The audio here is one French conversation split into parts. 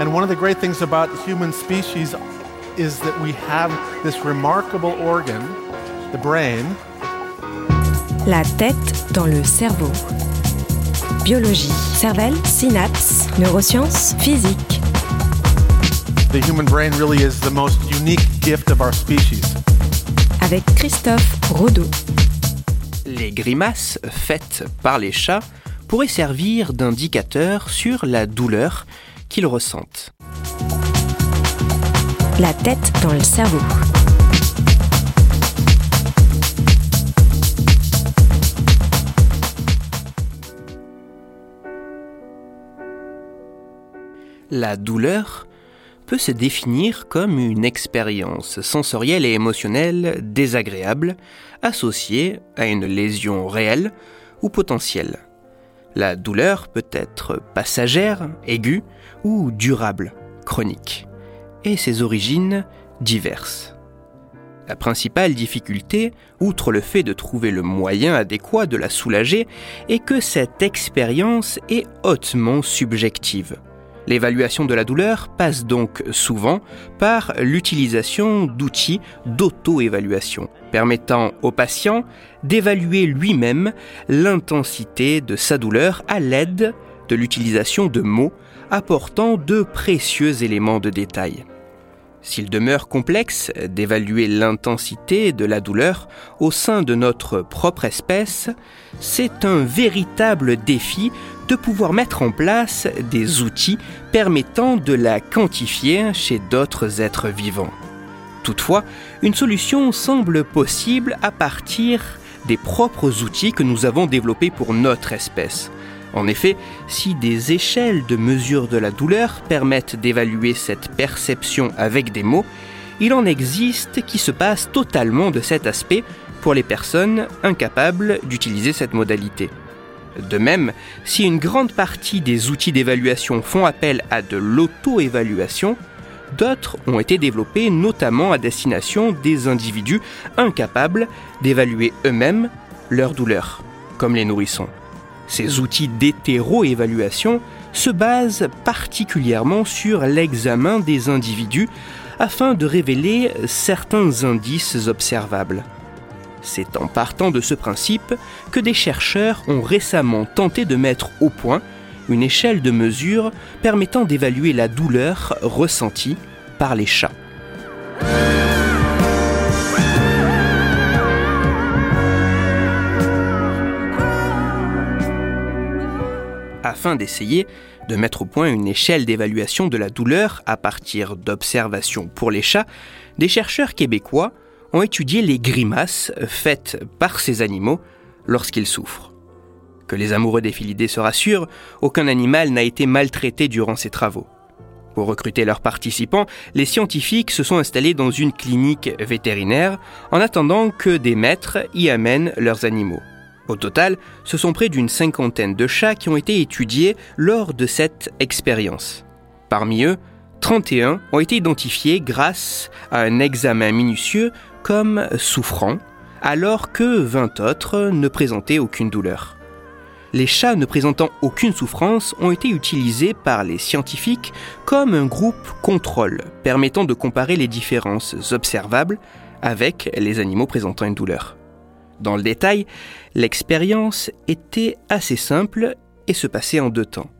And one of the great things about human species is that we have this remarkable organ, the brain. La tête dans le cerveau. Biologie, cervelle, synapses, neurosciences, physique. The human brain really is the most unique gift of our species. Avec Christophe Rodeau. Les grimaces faites par les chats pourraient servir d'indicateur sur la douleur qu'ils ressentent. La tête dans le cerveau. La douleur peut se définir comme une expérience sensorielle et émotionnelle désagréable associée à une lésion réelle ou potentielle. La douleur peut être passagère, aiguë ou durable, chronique, et ses origines diverses. La principale difficulté, outre le fait de trouver le moyen adéquat de la soulager, est que cette expérience est hautement subjective. L'évaluation de la douleur passe donc souvent par l'utilisation d'outils d'auto-évaluation, permettant au patient d'évaluer lui-même l'intensité de sa douleur à l'aide de l'utilisation de mots apportant de précieux éléments de détail. S'il demeure complexe d'évaluer l'intensité de la douleur au sein de notre propre espèce, c'est un véritable défi de pouvoir mettre en place des outils permettant de la quantifier chez d'autres êtres vivants. Toutefois, une solution semble possible à partir des propres outils que nous avons développés pour notre espèce. En effet, si des échelles de mesure de la douleur permettent d'évaluer cette perception avec des mots, il en existe qui se passent totalement de cet aspect pour les personnes incapables d'utiliser cette modalité. De même, si une grande partie des outils d'évaluation font appel à de l'auto-évaluation, d'autres ont été développés notamment à destination des individus incapables d'évaluer eux-mêmes leur douleur, comme les nourrissons. Ces outils d'hétéro-évaluation se basent particulièrement sur l'examen des individus afin de révéler certains indices observables. C'est en partant de ce principe que des chercheurs ont récemment tenté de mettre au point une échelle de mesure permettant d'évaluer la douleur ressentie par les chats. afin d'essayer de mettre au point une échelle d'évaluation de la douleur à partir d'observations pour les chats, des chercheurs québécois ont étudié les grimaces faites par ces animaux lorsqu'ils souffrent. Que les amoureux des filidés se rassurent, aucun animal n'a été maltraité durant ces travaux. Pour recruter leurs participants, les scientifiques se sont installés dans une clinique vétérinaire en attendant que des maîtres y amènent leurs animaux. Au total, ce sont près d'une cinquantaine de chats qui ont été étudiés lors de cette expérience. Parmi eux, 31 ont été identifiés grâce à un examen minutieux comme souffrants, alors que 20 autres ne présentaient aucune douleur. Les chats ne présentant aucune souffrance ont été utilisés par les scientifiques comme un groupe contrôle, permettant de comparer les différences observables avec les animaux présentant une douleur. Dans le détail, l'expérience était assez simple et se passait en deux temps.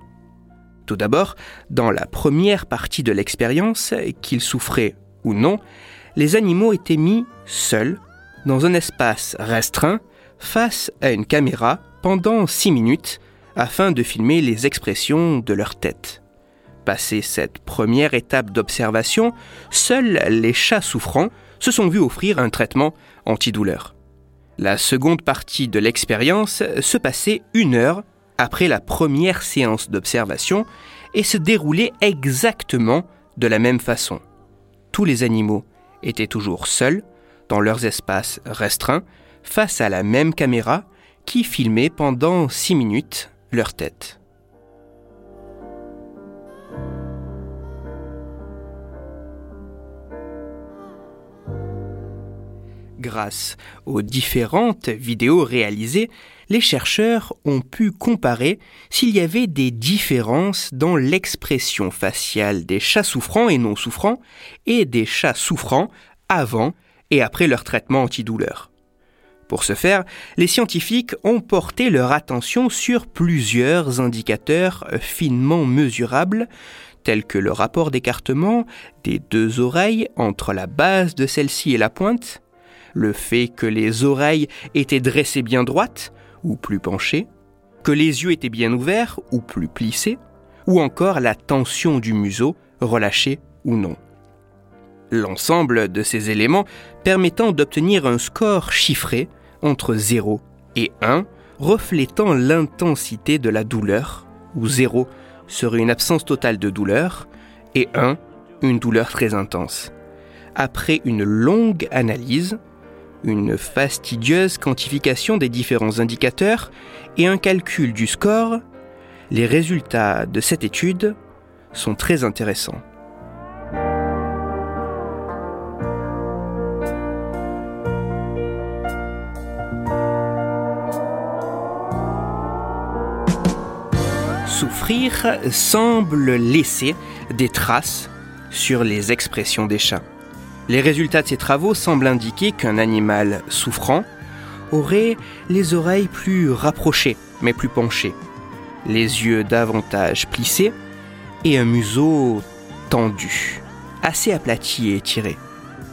Tout d'abord, dans la première partie de l'expérience, qu'ils souffraient ou non, les animaux étaient mis seuls, dans un espace restreint, face à une caméra pendant six minutes, afin de filmer les expressions de leur tête. Passé cette première étape d'observation, seuls les chats souffrants se sont vus offrir un traitement antidouleur. La seconde partie de l'expérience se passait une heure après la première séance d'observation et se déroulait exactement de la même façon. Tous les animaux étaient toujours seuls, dans leurs espaces restreints, face à la même caméra qui filmait pendant six minutes leur tête. Grâce aux différentes vidéos réalisées, les chercheurs ont pu comparer s'il y avait des différences dans l'expression faciale des chats souffrants et non souffrants et des chats souffrants avant et après leur traitement antidouleur. Pour ce faire, les scientifiques ont porté leur attention sur plusieurs indicateurs finement mesurables, tels que le rapport d'écartement des deux oreilles entre la base de celle-ci et la pointe, le fait que les oreilles étaient dressées bien droites ou plus penchées, que les yeux étaient bien ouverts ou plus plissés, ou encore la tension du museau, relâchée ou non. L'ensemble de ces éléments permettant d'obtenir un score chiffré entre 0 et 1, reflétant l'intensité de la douleur, où 0 serait une absence totale de douleur, et 1, une douleur très intense. Après une longue analyse, une fastidieuse quantification des différents indicateurs et un calcul du score, les résultats de cette étude sont très intéressants. Semble laisser des traces sur les expressions des chats. Les résultats de ces travaux semblent indiquer qu'un animal souffrant aurait les oreilles plus rapprochées mais plus penchées, les yeux davantage plissés et un museau tendu, assez aplati et étiré,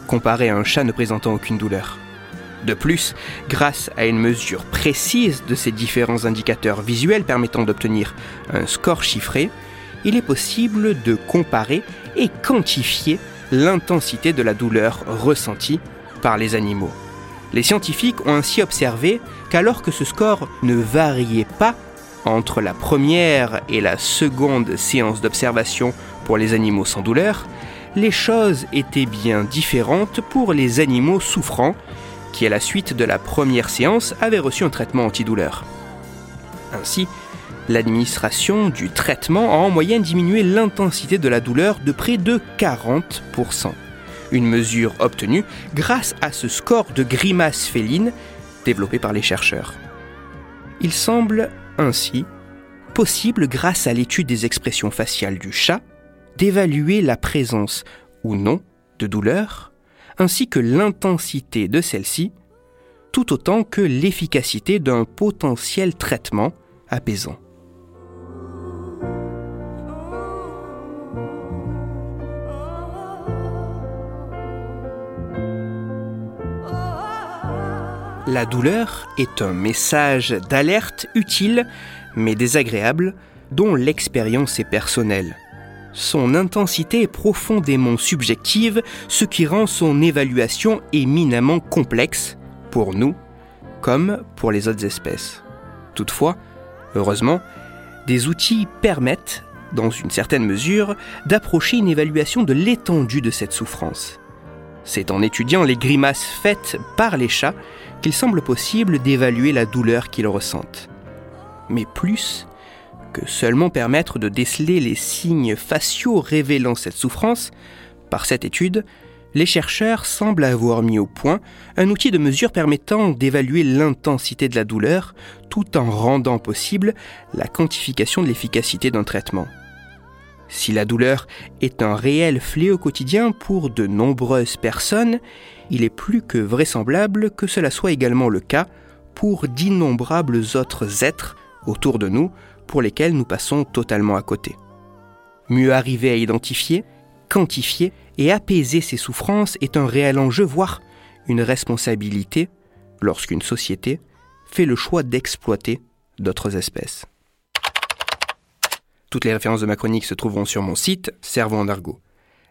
comparé à un chat ne présentant aucune douleur. De plus, grâce à une mesure précise de ces différents indicateurs visuels permettant d'obtenir un score chiffré, il est possible de comparer et quantifier l'intensité de la douleur ressentie par les animaux. Les scientifiques ont ainsi observé qu'alors que ce score ne variait pas entre la première et la seconde séance d'observation pour les animaux sans douleur, les choses étaient bien différentes pour les animaux souffrants qui, à la suite de la première séance, avaient reçu un traitement antidouleur. Ainsi, l'administration du traitement a en moyenne diminué l'intensité de la douleur de près de 40%. Une mesure obtenue grâce à ce score de grimace féline développé par les chercheurs. Il semble ainsi possible, grâce à l'étude des expressions faciales du chat, d'évaluer la présence ou non de douleur, ainsi que l'intensité de celle-ci, tout autant que l'efficacité d'un potentiel traitement apaisant. La douleur est un message d'alerte utile mais désagréable dont l'expérience est personnelle. Son intensité est profondément subjective, ce qui rend son évaluation éminemment complexe pour nous comme pour les autres espèces. Toutefois, heureusement, des outils permettent, dans une certaine mesure, d'approcher une évaluation de l'étendue de cette souffrance. C'est en étudiant les grimaces faites par les chats qu'il semble possible d'évaluer la douleur qu'ils ressentent. Mais plus que seulement permettre de déceler les signes faciaux révélant cette souffrance, par cette étude, les chercheurs semblent avoir mis au point un outil de mesure permettant d'évaluer l'intensité de la douleur tout en rendant possible la quantification de l'efficacité d'un traitement. Si la douleur est un réel fléau quotidien pour de nombreuses personnes, il est plus que vraisemblable que cela soit également le cas pour d'innombrables autres êtres autour de nous pour lesquels nous passons totalement à côté. Mieux arriver à identifier, quantifier et apaiser ces souffrances est un réel enjeu, voire une responsabilité lorsqu'une société fait le choix d'exploiter d'autres espèces. Toutes les références de ma chronique se trouveront sur mon site Cerveau en argot.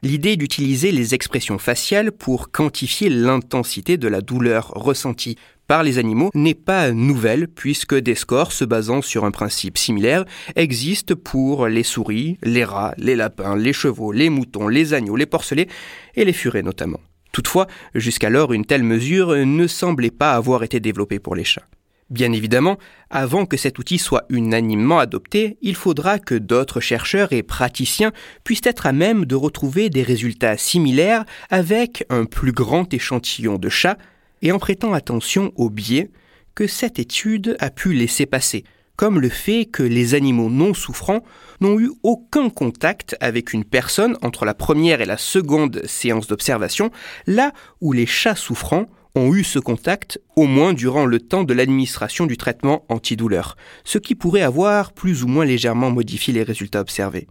L'idée d'utiliser les expressions faciales pour quantifier l'intensité de la douleur ressentie par les animaux n'est pas nouvelle puisque des scores se basant sur un principe similaire existent pour les souris, les rats, les lapins, les chevaux, les moutons, les agneaux, les porcelets et les furets notamment. Toutefois, jusqu'alors, une telle mesure ne semblait pas avoir été développée pour les chats. Bien évidemment, avant que cet outil soit unanimement adopté, il faudra que d'autres chercheurs et praticiens puissent être à même de retrouver des résultats similaires avec un plus grand échantillon de chats et en prêtant attention aux biais que cette étude a pu laisser passer, comme le fait que les animaux non souffrants n'ont eu aucun contact avec une personne entre la première et la seconde séance d'observation, là où les chats souffrants ont eu ce contact au moins durant le temps de l'administration du traitement antidouleur, ce qui pourrait avoir plus ou moins légèrement modifié les résultats observés.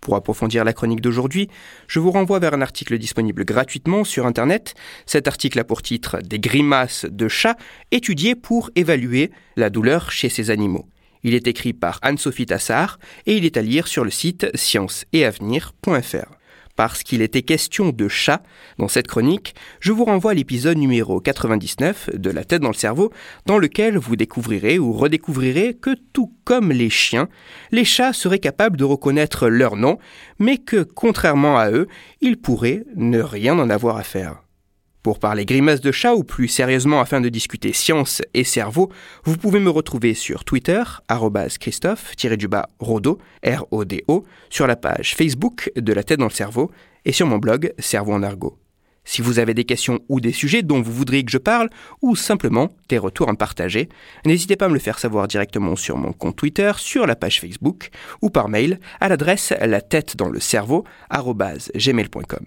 Pour approfondir la chronique d'aujourd'hui, je vous renvoie vers un article disponible gratuitement sur Internet. Cet article a pour titre Des grimaces de chats étudiées pour évaluer la douleur chez ces animaux. Il est écrit par Anne-Sophie Tassard et il est à lire sur le site scienceetavenir.fr parce qu'il était question de chats dans cette chronique, je vous renvoie à l'épisode numéro 99 de La tête dans le cerveau, dans lequel vous découvrirez ou redécouvrirez que tout comme les chiens, les chats seraient capables de reconnaître leur nom, mais que, contrairement à eux, ils pourraient ne rien en avoir à faire. Pour parler grimaces de chat ou plus sérieusement afin de discuter science et cerveau, vous pouvez me retrouver sur Twitter, Christophe-Rodo, R-O-D-O, sur la page Facebook de La tête dans le cerveau et sur mon blog Cerveau en argot. Si vous avez des questions ou des sujets dont vous voudriez que je parle, ou simplement des retours à me partager, n'hésitez pas à me le faire savoir directement sur mon compte Twitter, sur la page Facebook, ou par mail à l'adresse la tête dans le cerveau, gmail.com.